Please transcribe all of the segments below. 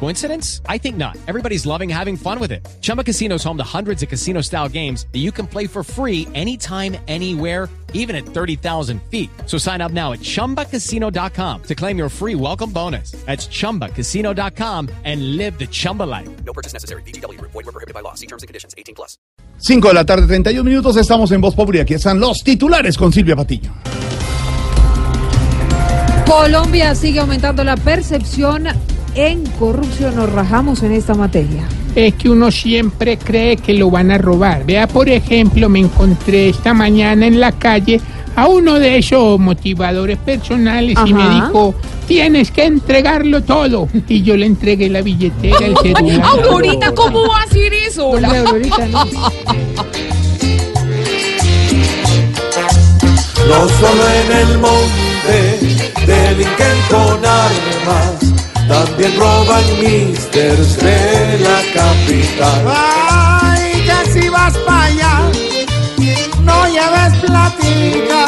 Coincidence? I think not. Everybody's loving having fun with it. Chumba Casino is home to hundreds of casino style games that you can play for free anytime, anywhere, even at 30,000 feet. So sign up now at chumbacasino.com to claim your free welcome bonus. That's chumbacasino.com and live the Chumba life. No purchase necessary. BGW. Void were prohibited by law. See terms and conditions. 18 plus. 5 de la tarde, 31 minutos, estamos en Voz Populi. Aquí están los titulares con Silvia Patiño. Colombia sigue aumentando la percepción en corrupción. Nos rajamos en esta materia. Es que uno siempre cree que lo van a robar. Vea, por ejemplo, me encontré esta mañana en la calle a uno de esos motivadores personales y me dijo, tienes que entregarlo todo. Y yo le entregué la billetera, el celular. Aurorita, ¿cómo va a decir eso? Hombre, Aurorita, ¿no? No solo en el monte delinquen con armas, también roban misters de la capital. Ay, que si vas para allá, no lleves platica,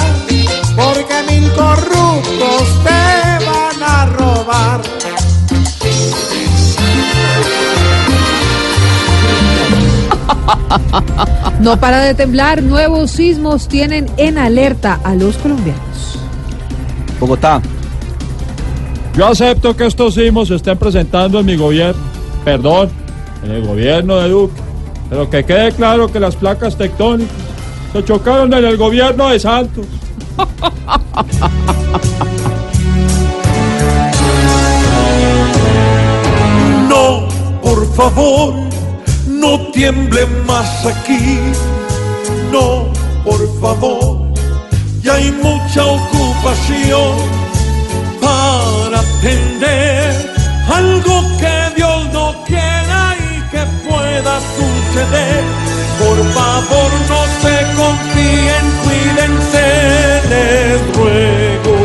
porque mil corruptos te van a robar. No para de temblar. Nuevos sismos tienen en alerta a los colombianos. Bogotá. Yo acepto que estos sismos se estén presentando en mi gobierno, perdón, en el gobierno de Duque, pero que quede claro que las placas tectónicas se chocaron en el gobierno de Santos. No, por favor, no tiemble más aquí. No, por favor, ya hay mucha ocupación algo que Dios no quiera y que pueda suceder. Por favor, no se confíen, cuídense, les ruego.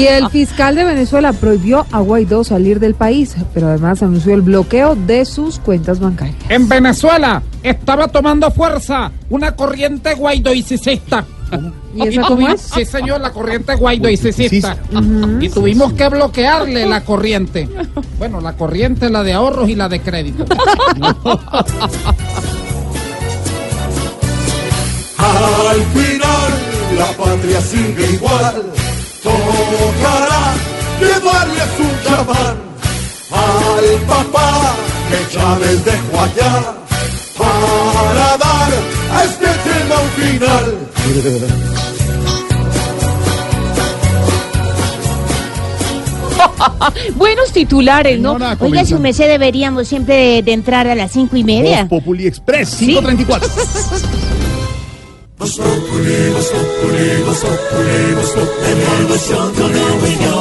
Y el fiscal de Venezuela prohibió a Guaidó salir del país, pero además anunció el bloqueo de sus cuentas bancarias. En Venezuela estaba tomando fuerza una corriente guaidoicista. ¿Y esa cómo es? Sí, señor, la corriente guaidoicista. Y tuvimos que bloquearle la corriente. Bueno, la corriente, la de ahorros y la de crédito. Al final la patria sigue igual. Tocará llevarle su chamán al papá que Chávez dejó allá Buenos titulares, ¿no? Señora, Oiga, comienza. su merced deberíamos siempre de, de entrar a las cinco y media. Voz Populi Express, 534. En Blue Radio.